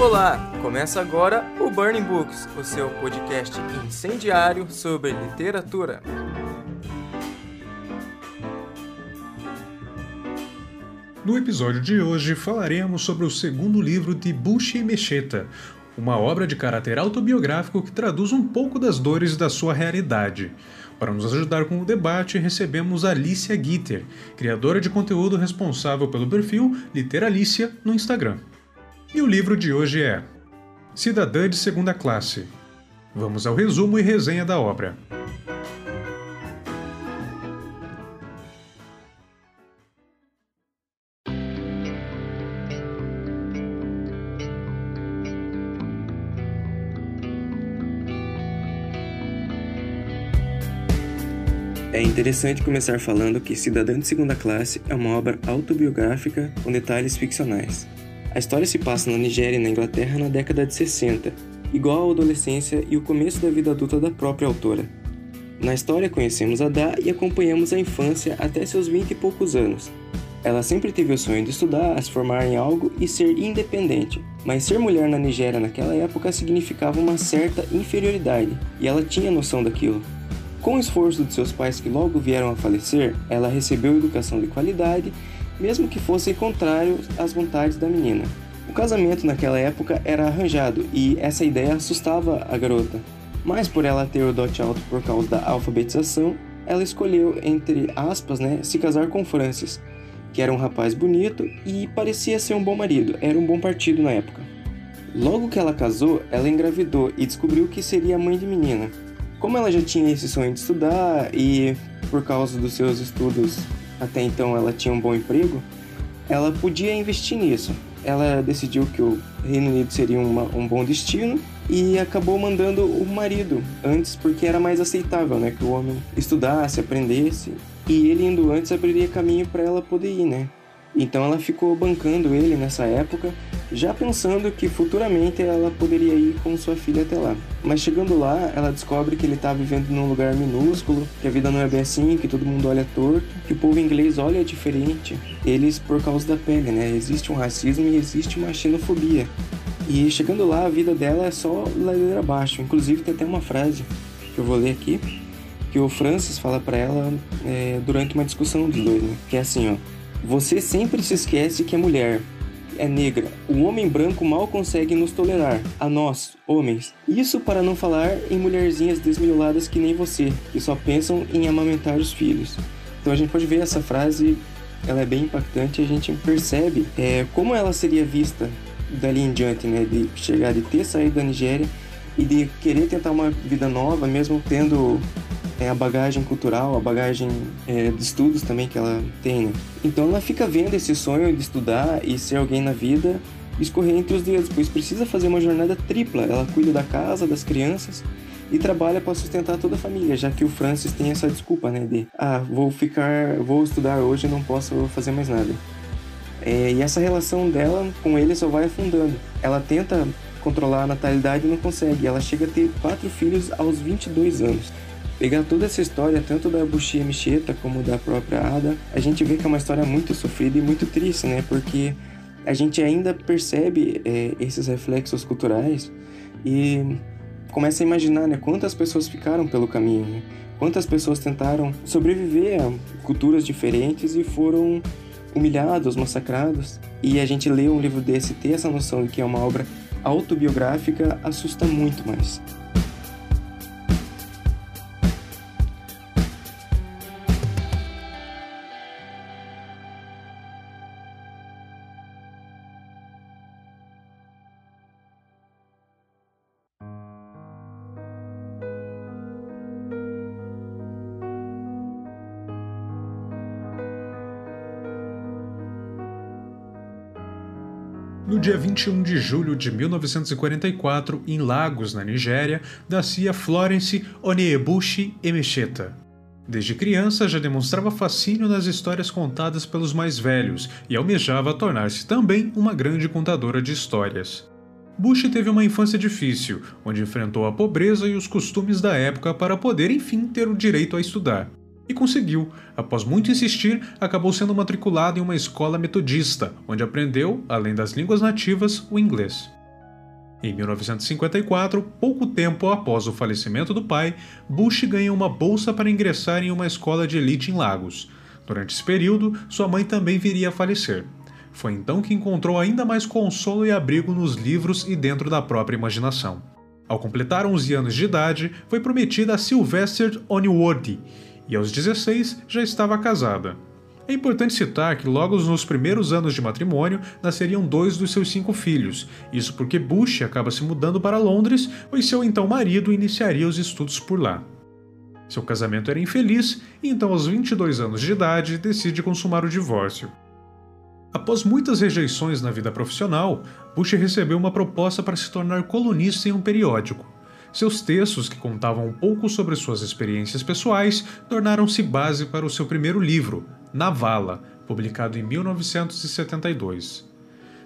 Olá, começa agora o Burning Books, o seu podcast incendiário sobre literatura. No episódio de hoje falaremos sobre o segundo livro de Bushi e Mecheta, uma obra de caráter autobiográfico que traduz um pouco das dores da sua realidade. Para nos ajudar com o debate, recebemos Alicia Gitter, criadora de conteúdo responsável pelo perfil Literalícia no Instagram. E o livro de hoje é Cidadã de Segunda Classe. Vamos ao resumo e resenha da obra. É interessante começar falando que Cidadã de Segunda Classe é uma obra autobiográfica com detalhes ficcionais. A história se passa na Nigéria e na Inglaterra na década de 60, igual à adolescência e o começo da vida adulta da própria autora. Na história conhecemos Ada e acompanhamos a infância até seus 20 e poucos anos. Ela sempre teve o sonho de estudar, se formar em algo e ser independente, mas ser mulher na Nigéria naquela época significava uma certa inferioridade, e ela tinha noção daquilo. Com o esforço de seus pais que logo vieram a falecer, ela recebeu educação de qualidade, mesmo que fossem contrários às vontades da menina. O casamento naquela época era arranjado e essa ideia assustava a garota. Mas por ela ter o dote alto por causa da alfabetização, ela escolheu, entre aspas, né, se casar com Francis, que era um rapaz bonito e parecia ser um bom marido, era um bom partido na época. Logo que ela casou, ela engravidou e descobriu que seria mãe de menina. Como ela já tinha esse sonho de estudar e por causa dos seus estudos até então ela tinha um bom emprego, ela podia investir nisso. Ela decidiu que o Reino Unido seria uma, um bom destino e acabou mandando o marido antes porque era mais aceitável, né, que o homem estudasse, aprendesse e ele indo antes abriria caminho para ela poder ir, né? Então ela ficou bancando ele nessa época, já pensando que futuramente ela poderia ir com sua filha até lá. Mas chegando lá, ela descobre que ele está vivendo num lugar minúsculo, que a vida não é bem assim, que todo mundo olha torto, que o povo inglês olha diferente. Eles por causa da pele, né? Existe um racismo e existe uma xenofobia. E chegando lá, a vida dela é só ladeira abaixo. Inclusive tem até uma frase que eu vou ler aqui, que o Francis fala para ela é, durante uma discussão dos dois, né? Que é assim, ó. Você sempre se esquece que é mulher, é negra. O homem branco mal consegue nos tolerar, a nós, homens. Isso para não falar em mulherzinhas desmioladas que nem você, que só pensam em amamentar os filhos. Então a gente pode ver essa frase, ela é bem impactante. A gente percebe é, como ela seria vista dali em diante, né? De chegar, de ter saído da Nigéria e de querer tentar uma vida nova, mesmo tendo é, a bagagem cultural, a bagagem é, de estudos também que ela tem, né? Então ela fica vendo esse sonho de estudar e ser alguém na vida escorrer entre os dedos, pois precisa fazer uma jornada tripla. Ela cuida da casa, das crianças e trabalha para sustentar toda a família, já que o Francis tem essa desculpa, né, de ah, vou ficar, vou estudar hoje, não posso fazer mais nada. É, e essa relação dela com ele só vai afundando. Ela tenta controlar a natalidade e não consegue. Ela chega a ter quatro filhos aos 22 anos pegar toda essa história, tanto da Bushia Micheta como da própria Ada, a gente vê que é uma história muito sofrida e muito triste, né? Porque a gente ainda percebe é, esses reflexos culturais e começa a imaginar, né? Quantas pessoas ficaram pelo caminho, né? Quantas pessoas tentaram sobreviver a culturas diferentes e foram humilhados, massacrados. E a gente lê um livro desse, ter essa noção de que é uma obra autobiográfica, assusta muito mais. 21 de julho de 1944, em Lagos, na Nigéria, nascia Florence Oniebushi Emecheta. Desde criança já demonstrava fascínio nas histórias contadas pelos mais velhos e almejava tornar-se também uma grande contadora de histórias. Bush teve uma infância difícil, onde enfrentou a pobreza e os costumes da época para poder enfim ter o direito a estudar. E conseguiu. Após muito insistir, acabou sendo matriculado em uma escola metodista, onde aprendeu, além das línguas nativas, o inglês. Em 1954, pouco tempo após o falecimento do pai, Bush ganha uma bolsa para ingressar em uma escola de elite em Lagos. Durante esse período, sua mãe também viria a falecer. Foi então que encontrou ainda mais consolo e abrigo nos livros e dentro da própria imaginação. Ao completar 11 anos de idade, foi prometida a Sylvester Oniworthy e aos 16 já estava casada. É importante citar que logo nos primeiros anos de matrimônio nasceriam dois dos seus cinco filhos, isso porque Bush acaba se mudando para Londres, pois seu então marido iniciaria os estudos por lá. Seu casamento era infeliz e então, aos 22 anos de idade, decide consumar o divórcio. Após muitas rejeições na vida profissional, Bush recebeu uma proposta para se tornar colunista em um periódico. Seus textos, que contavam um pouco sobre suas experiências pessoais, tornaram-se base para o seu primeiro livro, Navala, publicado em 1972.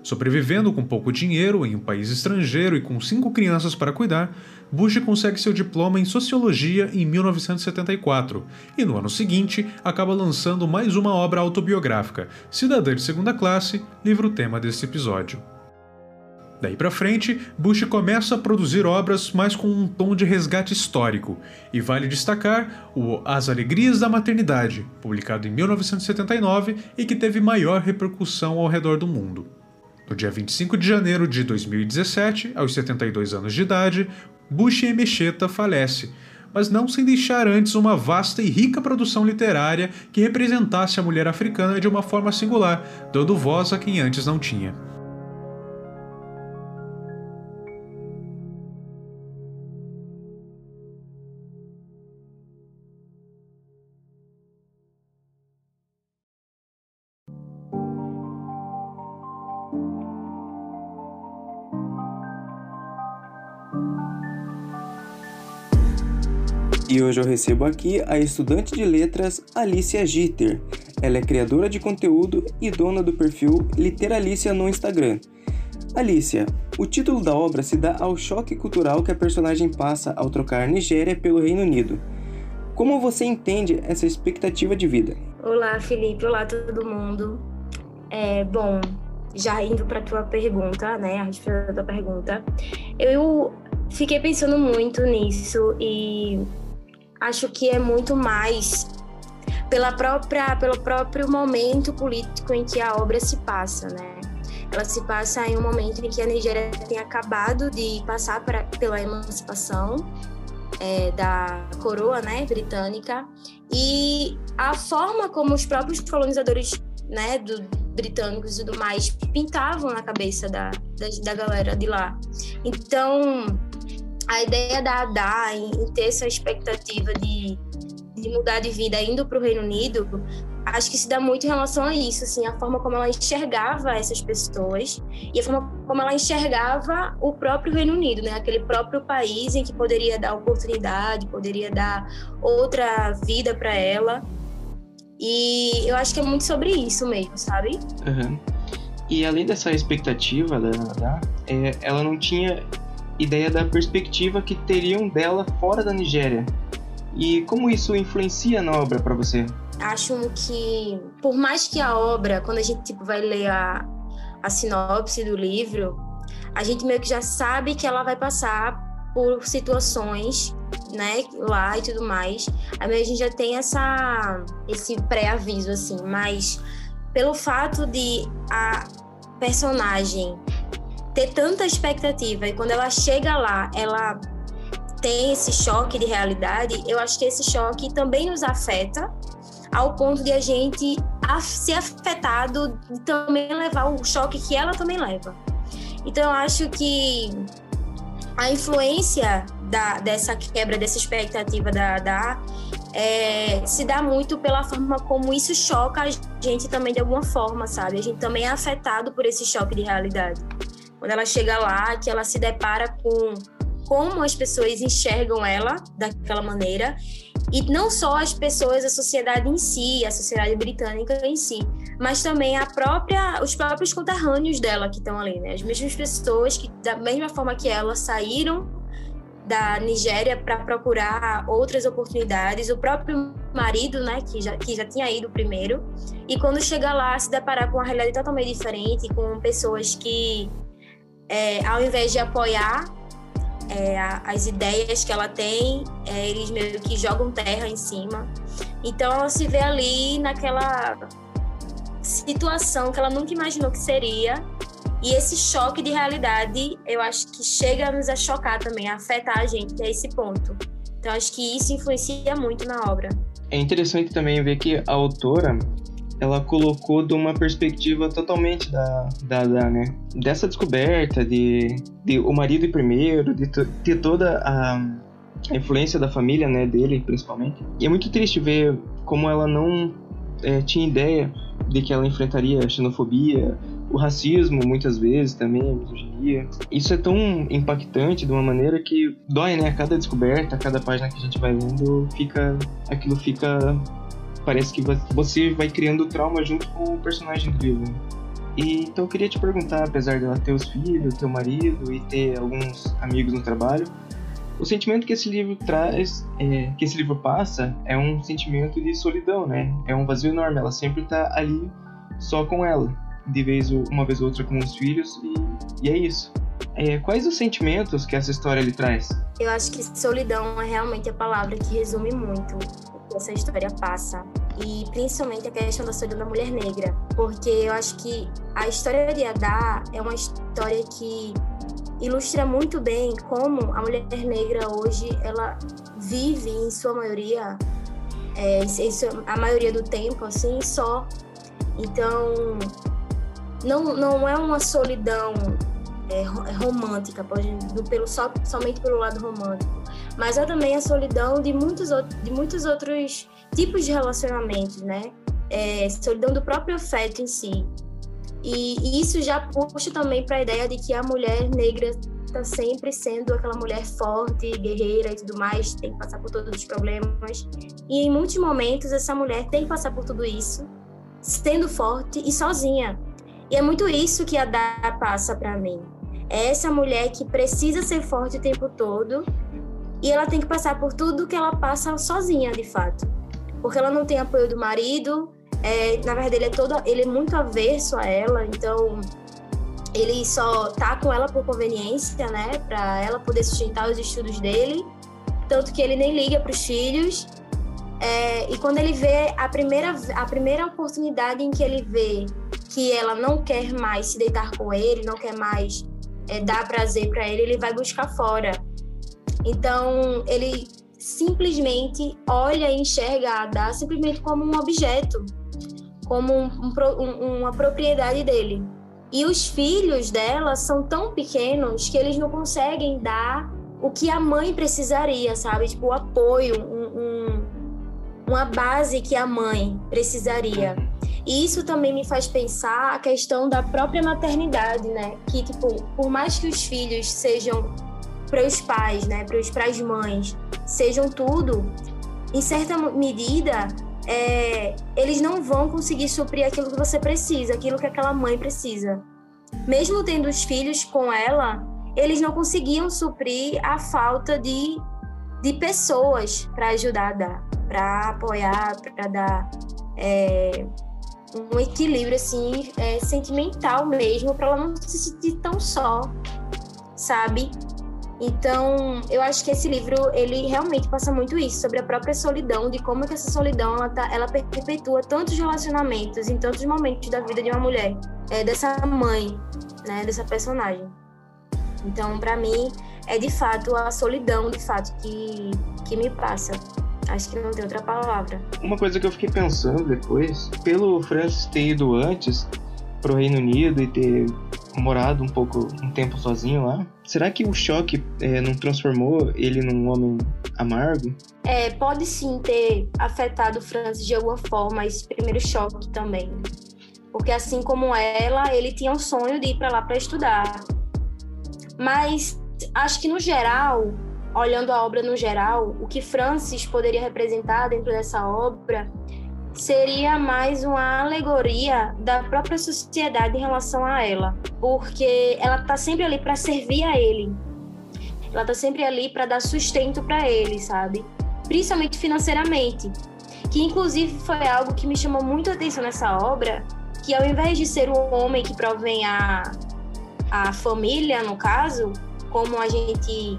Sobrevivendo com pouco dinheiro em um país estrangeiro e com cinco crianças para cuidar, Bush consegue seu diploma em Sociologia em 1974 e, no ano seguinte, acaba lançando mais uma obra autobiográfica, Cidadã de Segunda Classe, livro tema deste episódio. Daí para frente, Bush começa a produzir obras mais com um tom de resgate histórico, e vale destacar o As Alegrias da Maternidade, publicado em 1979 e que teve maior repercussão ao redor do mundo. No dia 25 de janeiro de 2017, aos 72 anos de idade, Bush Emecheta falece, mas não sem deixar antes uma vasta e rica produção literária que representasse a mulher africana de uma forma singular, dando voz a quem antes não tinha. Hoje eu recebo aqui a estudante de letras Alicia Gitter. Ela é criadora de conteúdo e dona do perfil Literalícia no Instagram. Alicia, o título da obra se dá ao choque cultural que a personagem passa ao trocar Nigéria pelo Reino Unido. Como você entende essa expectativa de vida? Olá, Felipe. Olá, todo mundo. É, bom, já indo para a tua pergunta, né, a respeito da tua pergunta, eu fiquei pensando muito nisso e acho que é muito mais pela própria, pelo próprio momento político em que a obra se passa, né? Ela se passa em um momento em que a Nigéria tem acabado de passar pra, pela emancipação é, da coroa né, britânica e a forma como os próprios colonizadores né, do, britânicos e tudo mais pintavam na cabeça da, da, da galera de lá. Então, a ideia da Ada em, em ter essa expectativa de, de mudar de vida indo para o Reino Unido, acho que se dá muito em relação a isso, assim, a forma como ela enxergava essas pessoas e a forma como ela enxergava o próprio Reino Unido, né? Aquele próprio país em que poderia dar oportunidade, poderia dar outra vida para ela. E eu acho que é muito sobre isso mesmo, sabe? Uhum. E além dessa expectativa da Ada, é, ela não tinha ideia da perspectiva que teriam dela fora da Nigéria. E como isso influencia na obra para você? Acho que, por mais que a obra, quando a gente tipo, vai ler a, a sinopse do livro, a gente meio que já sabe que ela vai passar por situações, né, lá e tudo mais. Aí a gente já tem essa esse pré-aviso assim, mas pelo fato de a personagem ter tanta expectativa e quando ela chega lá, ela tem esse choque de realidade, eu acho que esse choque também nos afeta ao ponto de a gente ser afetado e também levar o choque que ela também leva. Então eu acho que a influência da, dessa quebra, dessa expectativa da, da é, se dá muito pela forma como isso choca a gente também de alguma forma, sabe? A gente também é afetado por esse choque de realidade quando ela chega lá, que ela se depara com como as pessoas enxergam ela daquela maneira. E não só as pessoas, a sociedade em si, a sociedade britânica em si, mas também a própria, os próprios conterrâneos dela que estão ali, né? As mesmas pessoas que da mesma forma que ela saíram da Nigéria para procurar outras oportunidades, o próprio marido, né, que já, que já tinha ido primeiro, e quando chega lá se deparar com uma realidade totalmente diferente, com pessoas que é, ao invés de apoiar é, as ideias que ela tem, é, eles meio que jogam terra em cima. Então ela se vê ali naquela situação que ela nunca imaginou que seria. E esse choque de realidade, eu acho que chega a nos a chocar também, a afetar a gente a esse ponto. Então acho que isso influencia muito na obra. É interessante também ver que a autora ela colocou de uma perspectiva totalmente da, da, da né, dessa descoberta de, de o marido ir primeiro, de ter toda a, a, influência da família, né, dele principalmente. E é muito triste ver como ela não é, tinha ideia de que ela enfrentaria a xenofobia, o racismo muitas vezes também, a misoginia. Isso é tão impactante de uma maneira que dói, né? A cada descoberta, a cada página que a gente vai lendo, fica aquilo fica parece que você vai criando trauma junto com o personagem do livro. E, então eu queria te perguntar, apesar dela ter os filhos, teu marido e ter alguns amigos no trabalho, o sentimento que esse livro traz, é, que esse livro passa, é um sentimento de solidão, né? É um vazio enorme. Ela sempre está ali só com ela, de vez uma vez ou outra com os filhos e, e é isso. É, quais os sentimentos que essa história lhe traz? Eu acho que solidão é realmente a palavra que resume muito que essa história passa. E principalmente a questão da solidão da mulher negra. Porque eu acho que a história de Adá é uma história que ilustra muito bem como a mulher negra hoje ela vive em sua maioria é, a maioria do tempo assim só então não, não é uma solidão é, romântica pode pelo só, somente pelo lado romântico mas é também a solidão de muitos, de muitos outros tipos de relacionamentos, né? É, solidão do próprio afeto em si. E, e isso já puxa também para a ideia de que a mulher negra está sempre sendo aquela mulher forte, guerreira e tudo mais, tem que passar por todos os problemas. E em muitos momentos essa mulher tem que passar por tudo isso, sendo forte e sozinha. E é muito isso que a Dá passa para mim. É essa mulher que precisa ser forte o tempo todo e ela tem que passar por tudo que ela passa sozinha, de fato. Porque ela não tem apoio do marido, é, na verdade ele é todo, ele é muito averso a ela, então ele só tá com ela por conveniência, né, para ela poder sustentar os estudos dele, tanto que ele nem liga para os filhos. É, e quando ele vê a primeira, a primeira oportunidade em que ele vê que ela não quer mais se deitar com ele, não quer mais é, dar prazer para ele, ele vai buscar fora. Então, ele simplesmente olha e enxerga a Ada simplesmente como um objeto, como um, um, uma propriedade dele. E os filhos dela são tão pequenos que eles não conseguem dar o que a mãe precisaria, sabe? Tipo, o apoio, um, uma base que a mãe precisaria. E isso também me faz pensar a questão da própria maternidade, né? Que, tipo, por mais que os filhos sejam para os pais, né, para as mães, sejam tudo, em certa medida, é, eles não vão conseguir suprir aquilo que você precisa, aquilo que aquela mãe precisa. Mesmo tendo os filhos com ela, eles não conseguiam suprir a falta de, de pessoas para ajudar a dar, para apoiar, para dar é, um equilíbrio assim é, sentimental mesmo, para ela não se sentir tão só, sabe? Então, eu acho que esse livro, ele realmente passa muito isso, sobre a própria solidão, de como que essa solidão, ela, tá, ela perpetua tantos relacionamentos em tantos momentos da vida de uma mulher, é, dessa mãe, né, dessa personagem. Então, para mim, é de fato a solidão, de fato, que, que me passa. Acho que não tem outra palavra. Uma coisa que eu fiquei pensando depois, pelo Francis ter ido antes pro Reino Unido e ter morado um pouco, um tempo sozinho lá, será que o choque é, não transformou ele num homem amargo? É, pode sim ter afetado Francis de alguma forma, esse primeiro choque também. Porque assim como ela, ele tinha um sonho de ir para lá para estudar. Mas acho que no geral, olhando a obra no geral, o que Francis poderia representar dentro dessa obra seria mais uma alegoria da própria sociedade em relação a ela, porque ela está sempre ali para servir a ele. Ela está sempre ali para dar sustento para ele, sabe? Principalmente financeiramente. Que inclusive foi algo que me chamou muito a atenção nessa obra, que ao invés de ser o homem que provém a, a família, no caso, como a gente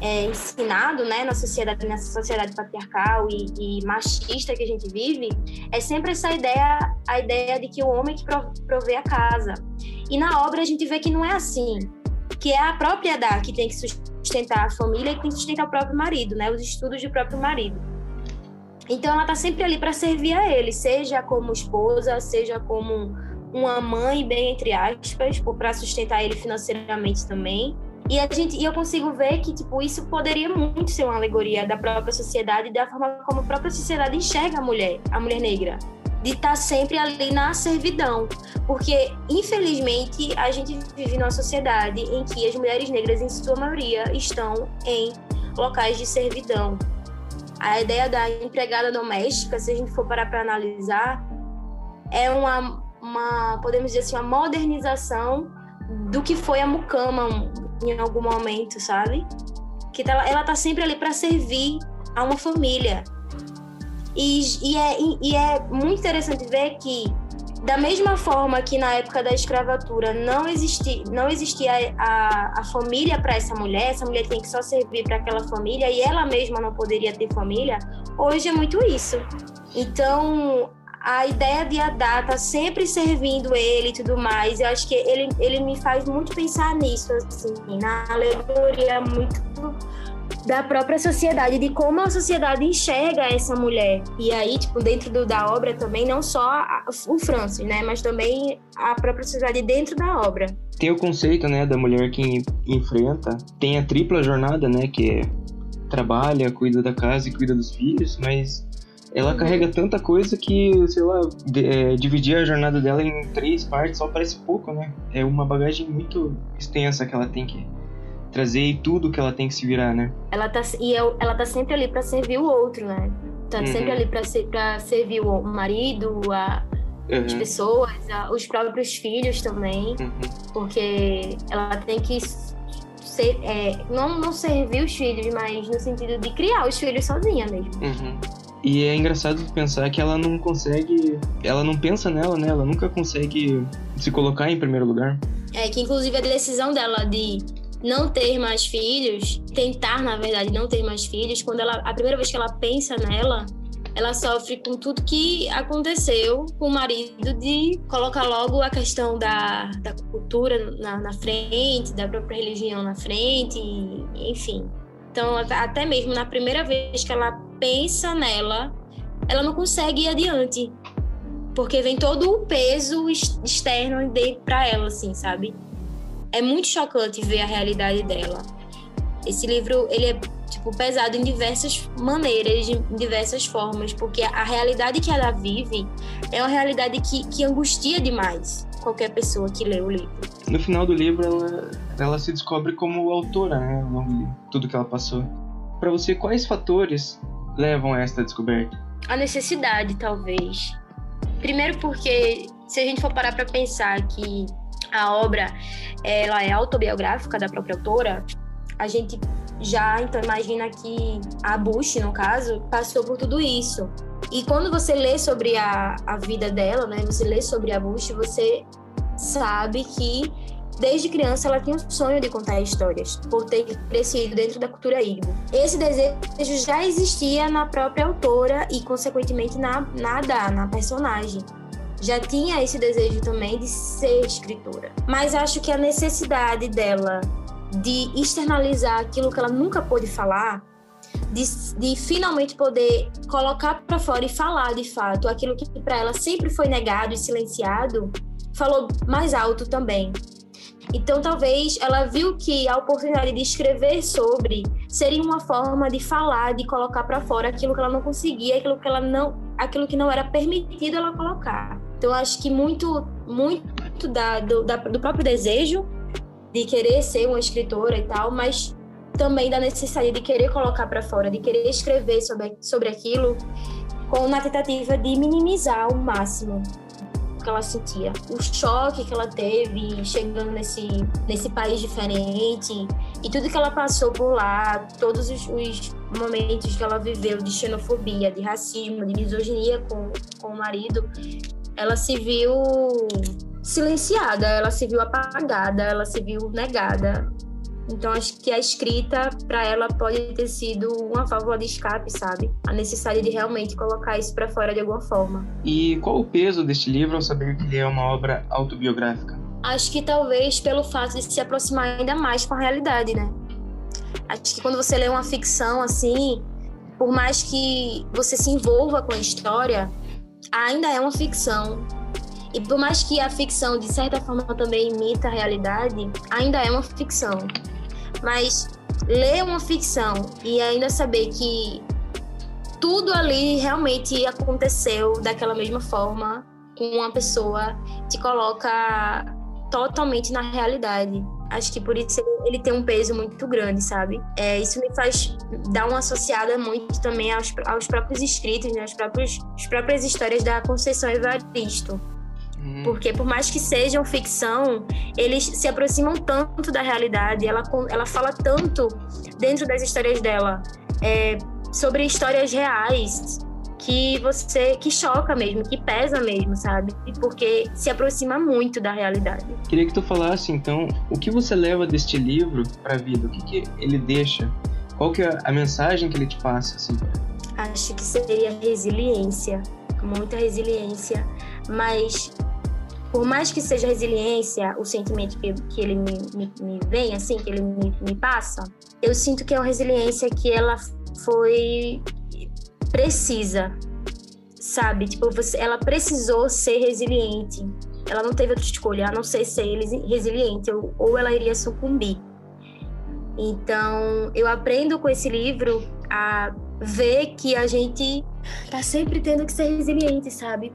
é ensinado né, na sociedade, nessa sociedade patriarcal e, e, machista que a gente vive, é sempre essa ideia, a ideia de que o homem que provê a casa. E na obra a gente vê que não é assim, que é a própria Dá que tem que sustentar a família e que tem que sustentar o próprio marido, né, os estudos do próprio marido. Então ela está sempre ali para servir a ele, seja como esposa, seja como uma mãe, bem entre aspas, para sustentar ele financeiramente também e a gente, e eu consigo ver que tipo isso poderia muito ser uma alegoria da própria sociedade e da forma como a própria sociedade enxerga a mulher, a mulher negra, de estar tá sempre ali na servidão, porque infelizmente a gente vive numa sociedade em que as mulheres negras em sua maioria estão em locais de servidão. A ideia da empregada doméstica, se a gente for parar para analisar, é uma, uma podemos dizer assim, uma modernização do que foi a mucama em algum momento, sabe? Que tá, ela tá sempre ali para servir a uma família. E, e, é, e é muito interessante ver que, da mesma forma que na época da escravatura não, não existia a, a família para essa mulher, essa mulher tem que só servir para aquela família e ela mesma não poderia ter família, hoje é muito isso. Então, a ideia de Adá tá sempre servindo ele e tudo mais. Eu acho que ele, ele me faz muito pensar nisso, assim, na alegoria muito da própria sociedade, de como a sociedade enxerga essa mulher. E aí, tipo, dentro do, da obra também, não só a, o Francis, né, mas também a própria sociedade dentro da obra. Tem o conceito, né, da mulher que enfrenta, tem a tripla jornada, né, que é trabalha, cuida da casa e cuida dos filhos, mas ela carrega tanta coisa que, sei lá, de, é, dividir a jornada dela em três partes só parece pouco, né? É uma bagagem muito extensa que ela tem que trazer e tudo que ela tem que se virar, né? Ela tá, e eu, ela tá sempre ali para servir o outro, né? Tá uhum. sempre ali para ser, pra servir o marido, a, uhum. as pessoas, a, os próprios filhos também, uhum. porque ela tem que ser, é, não, não servir os filhos, mas no sentido de criar os filhos sozinha mesmo. Uhum. E é engraçado pensar que ela não consegue. Ela não pensa nela, né? Ela nunca consegue se colocar em primeiro lugar. É, que inclusive a decisão dela de não ter mais filhos, tentar, na verdade, não ter mais filhos, quando ela. A primeira vez que ela pensa nela, ela sofre com tudo que aconteceu com o marido de colocar logo a questão da, da cultura na, na frente, da própria religião na frente, enfim. Então, até mesmo na primeira vez que ela pensa nela, ela não consegue ir adiante. Porque vem todo o peso externo para ela, assim, sabe? É muito chocante ver a realidade dela. Esse livro, ele é, tipo, pesado em diversas maneiras, em diversas formas, porque a realidade que ela vive é uma realidade que, que angustia demais qualquer pessoa que lê o livro. No final do livro, ela, ela se descobre como autora, né? Ao longo de tudo que ela passou. Para você, quais fatores levam a esta descoberta? A necessidade, talvez. Primeiro porque se a gente for parar para pensar que a obra ela é autobiográfica da própria autora, a gente já então imagina que a Bush, no caso, passou por tudo isso. E quando você lê sobre a, a vida dela, né, você lê sobre a Bush, você sabe que Desde criança, ela tinha um sonho de contar histórias, por ter crescido dentro da cultura igbo. Esse desejo já existia na própria autora e, consequentemente, na, na Ada, na personagem. Já tinha esse desejo também de ser escritora. Mas acho que a necessidade dela de externalizar aquilo que ela nunca pôde falar, de, de finalmente poder colocar para fora e falar de fato aquilo que para ela sempre foi negado e silenciado, falou mais alto também. Então, talvez ela viu que a oportunidade de escrever sobre seria uma forma de falar, de colocar para fora aquilo que ela não conseguia, aquilo que ela não, aquilo que não era permitido ela colocar. Então, acho que muito, muito da, do, da, do próprio desejo de querer ser uma escritora e tal, mas também da necessidade de querer colocar para fora, de querer escrever sobre, sobre aquilo, com na tentativa de minimizar ao máximo que ela sentia, o choque que ela teve chegando nesse, nesse país diferente e tudo que ela passou por lá, todos os, os momentos que ela viveu de xenofobia, de racismo, de misoginia com, com o marido, ela se viu silenciada, ela se viu apagada, ela se viu negada. Então acho que a escrita para ela pode ter sido uma válvula de escape, sabe? A necessidade de realmente colocar isso para fora de alguma forma. E qual o peso deste livro ao saber que ele é uma obra autobiográfica? Acho que talvez pelo fato de se aproximar ainda mais com a realidade, né? Acho que quando você lê uma ficção assim, por mais que você se envolva com a história, ainda é uma ficção. E por mais que a ficção, de certa forma, também imita a realidade, ainda é uma ficção. Mas ler uma ficção e ainda saber que tudo ali realmente aconteceu daquela mesma forma com uma pessoa te coloca totalmente na realidade. Acho que por isso ele, tem um peso muito grande, sabe? É, isso me faz dar uma associada muito também aos, aos próprios escritos, né? As próprios, as próprias histórias da Conceição Evaristo. Uhum. Porque por mais que sejam ficção, eles se aproximam tanto da realidade, ela, ela fala tanto dentro das histórias dela é, sobre histórias reais que você que choca mesmo, que pesa mesmo, sabe? Porque se aproxima muito da realidade. Queria que tu falasse então o que você leva deste livro para a vida, o que, que ele deixa, qual que é a mensagem que ele te passa assim? Acho que seria resiliência, muita resiliência, mas por mais que seja resiliência o sentimento que, que ele me, me, me vem, assim, que ele me, me passa, eu sinto que é uma resiliência que ela foi precisa, sabe? Tipo, você, ela precisou ser resiliente. Ela não teve outra escolha, a não ser ser resiliente, ou, ou ela iria sucumbir. Então, eu aprendo com esse livro a ver que a gente tá sempre tendo que ser resiliente, sabe?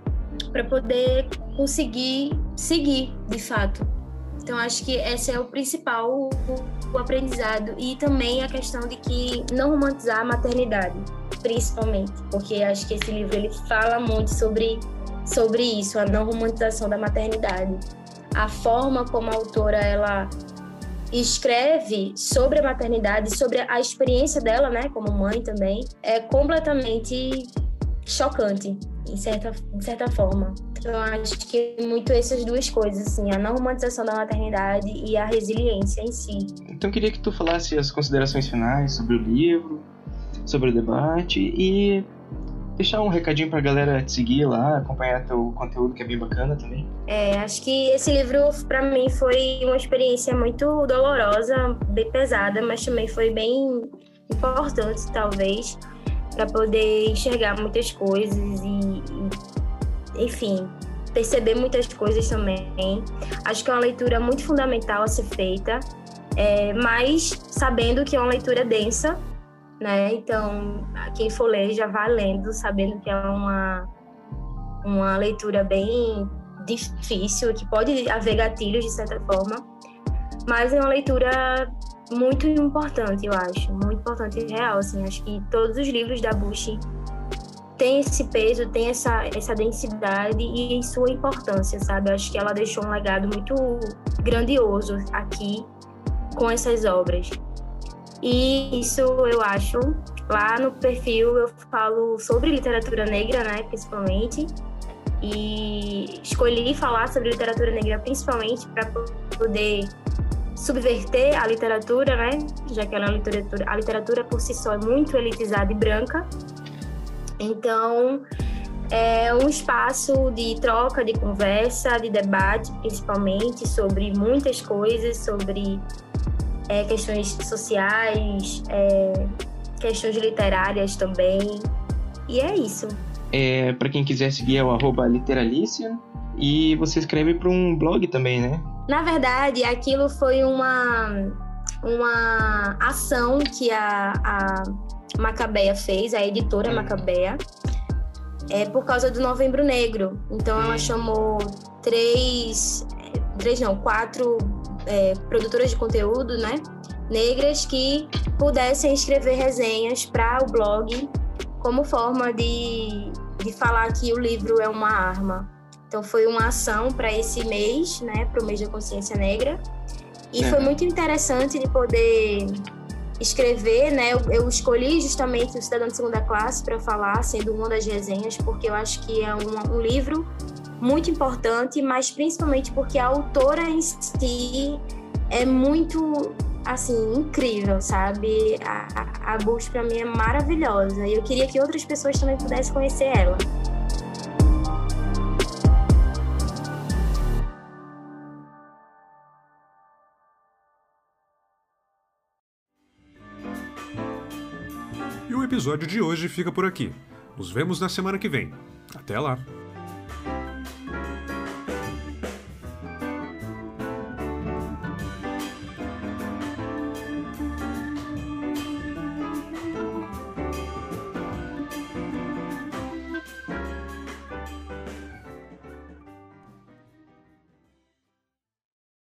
Para poder conseguir seguir, de fato. Então, acho que esse é o principal o, o aprendizado e também a questão de que não romantizar a maternidade, principalmente, porque acho que esse livro ele fala muito sobre sobre isso, a não romantização da maternidade. A forma como a autora ela escreve sobre a maternidade, sobre a experiência dela, né, como mãe também, é completamente chocante, em certa, de certa forma. Então, acho que muito essas duas coisas, assim, a não romantização da maternidade e a resiliência em si. Então, queria que tu falasse as considerações finais sobre o livro, sobre o debate e deixar um recadinho pra galera te seguir lá, acompanhar teu conteúdo que é bem bacana também. É, acho que esse livro para mim foi uma experiência muito dolorosa, bem pesada, mas também foi bem importante, talvez, para poder enxergar muitas coisas e, e enfim, perceber muitas coisas também. Acho que é uma leitura muito fundamental a ser feita, é, mas sabendo que é uma leitura densa, né? Então, quem for ler já vai lendo, sabendo que é uma, uma leitura bem difícil, que pode haver gatilhos de certa forma, mas é uma leitura muito importante, eu acho, muito importante e real, assim, acho que todos os livros da Bush tem esse peso, tem essa, essa densidade e sua importância, sabe? Acho que ela deixou um legado muito grandioso aqui com essas obras. E isso eu acho, lá no perfil eu falo sobre literatura negra, né, principalmente. E escolhi falar sobre literatura negra principalmente para poder subverter a literatura, né? Já que ela é literatura, a literatura por si só é muito elitizada e branca. Então, é um espaço de troca, de conversa, de debate, principalmente sobre muitas coisas, sobre é, questões sociais, é, questões literárias também. E é isso. É, para quem quiser seguir é o arroba literalícia. E você escreve para um blog também, né? Na verdade, aquilo foi uma, uma ação que a, a Macabeia fez, a editora hum. Macabeia, é por causa do Novembro Negro. Então ela hum. chamou três, três não, quatro é, produtoras de conteúdo, né, negras que pudessem escrever resenhas para o blog como forma de, de falar que o livro é uma arma. Então foi uma ação para esse mês, né, para o mês da consciência negra. E foi muito interessante de poder escrever, né? Eu, eu, escolhi justamente o Cidadão de Segunda Classe para falar, sendo uma das resenhas, porque eu acho que é um, um livro muito importante, mas principalmente porque a autora em si é muito assim incrível, sabe? A, a, a Bush para mim é maravilhosa e eu queria que outras pessoas também pudessem conhecer ela. episódio de hoje fica por aqui. Nos vemos na semana que vem. Até lá!